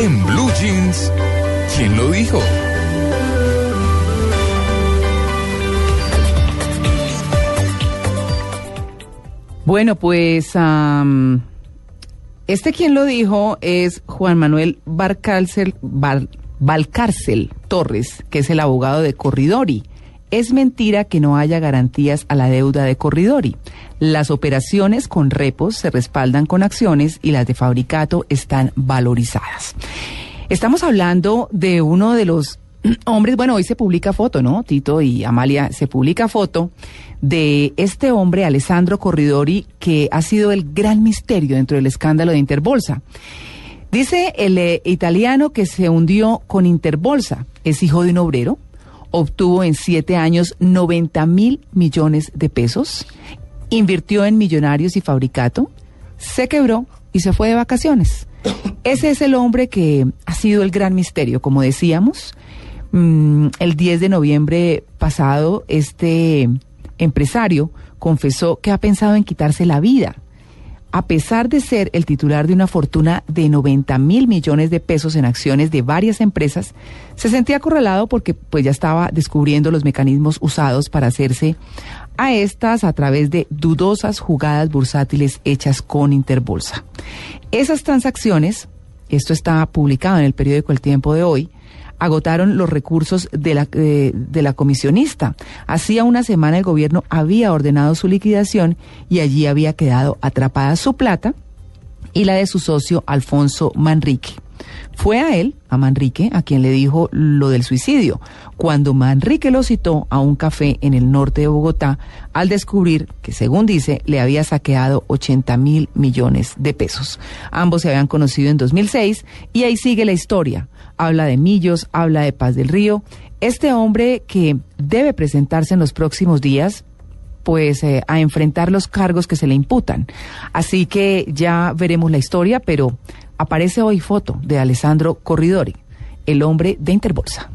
En Blue Jeans, ¿quién lo dijo? Bueno, pues este quien lo dijo es Juan Manuel Barcárcel, Val- Valcárcel Torres, que es el abogado de Corridori. Es mentira que no haya garantías a la deuda de Corridori. Las operaciones con repos se respaldan con acciones y las de fabricato están valorizadas. Estamos hablando de uno de los hombres, bueno, hoy se publica foto, ¿no? Tito y Amalia, se publica foto de este hombre, Alessandro Corridori, que ha sido el gran misterio dentro del escándalo de Interbolsa. Dice el eh, italiano que se hundió con Interbolsa, es hijo de un obrero, obtuvo en siete años 90 mil millones de pesos, invirtió en millonarios y fabricato, se quebró y se fue de vacaciones. Ese es el hombre que ha sido el gran misterio, como decíamos. Mm, el 10 de noviembre pasado, este empresario confesó que ha pensado en quitarse la vida. A pesar de ser el titular de una fortuna de 90 mil millones de pesos en acciones de varias empresas, se sentía acorralado porque pues ya estaba descubriendo los mecanismos usados para hacerse a estas a través de dudosas jugadas bursátiles hechas con Interbolsa. Esas transacciones, esto está publicado en el periódico El Tiempo de hoy, agotaron los recursos de la, eh, de la comisionista. Hacía una semana el gobierno había ordenado su liquidación y allí había quedado atrapada su plata y la de su socio Alfonso Manrique. Fue a él, a Manrique, a quien le dijo lo del suicidio, cuando Manrique lo citó a un café en el norte de Bogotá al descubrir que, según dice, le había saqueado 80 mil millones de pesos. Ambos se habían conocido en 2006 y ahí sigue la historia. Habla de Millos, habla de Paz del Río. Este hombre que debe presentarse en los próximos días pues eh, a enfrentar los cargos que se le imputan. Así que ya veremos la historia, pero aparece hoy foto de Alessandro Corridori, el hombre de Interbolsa.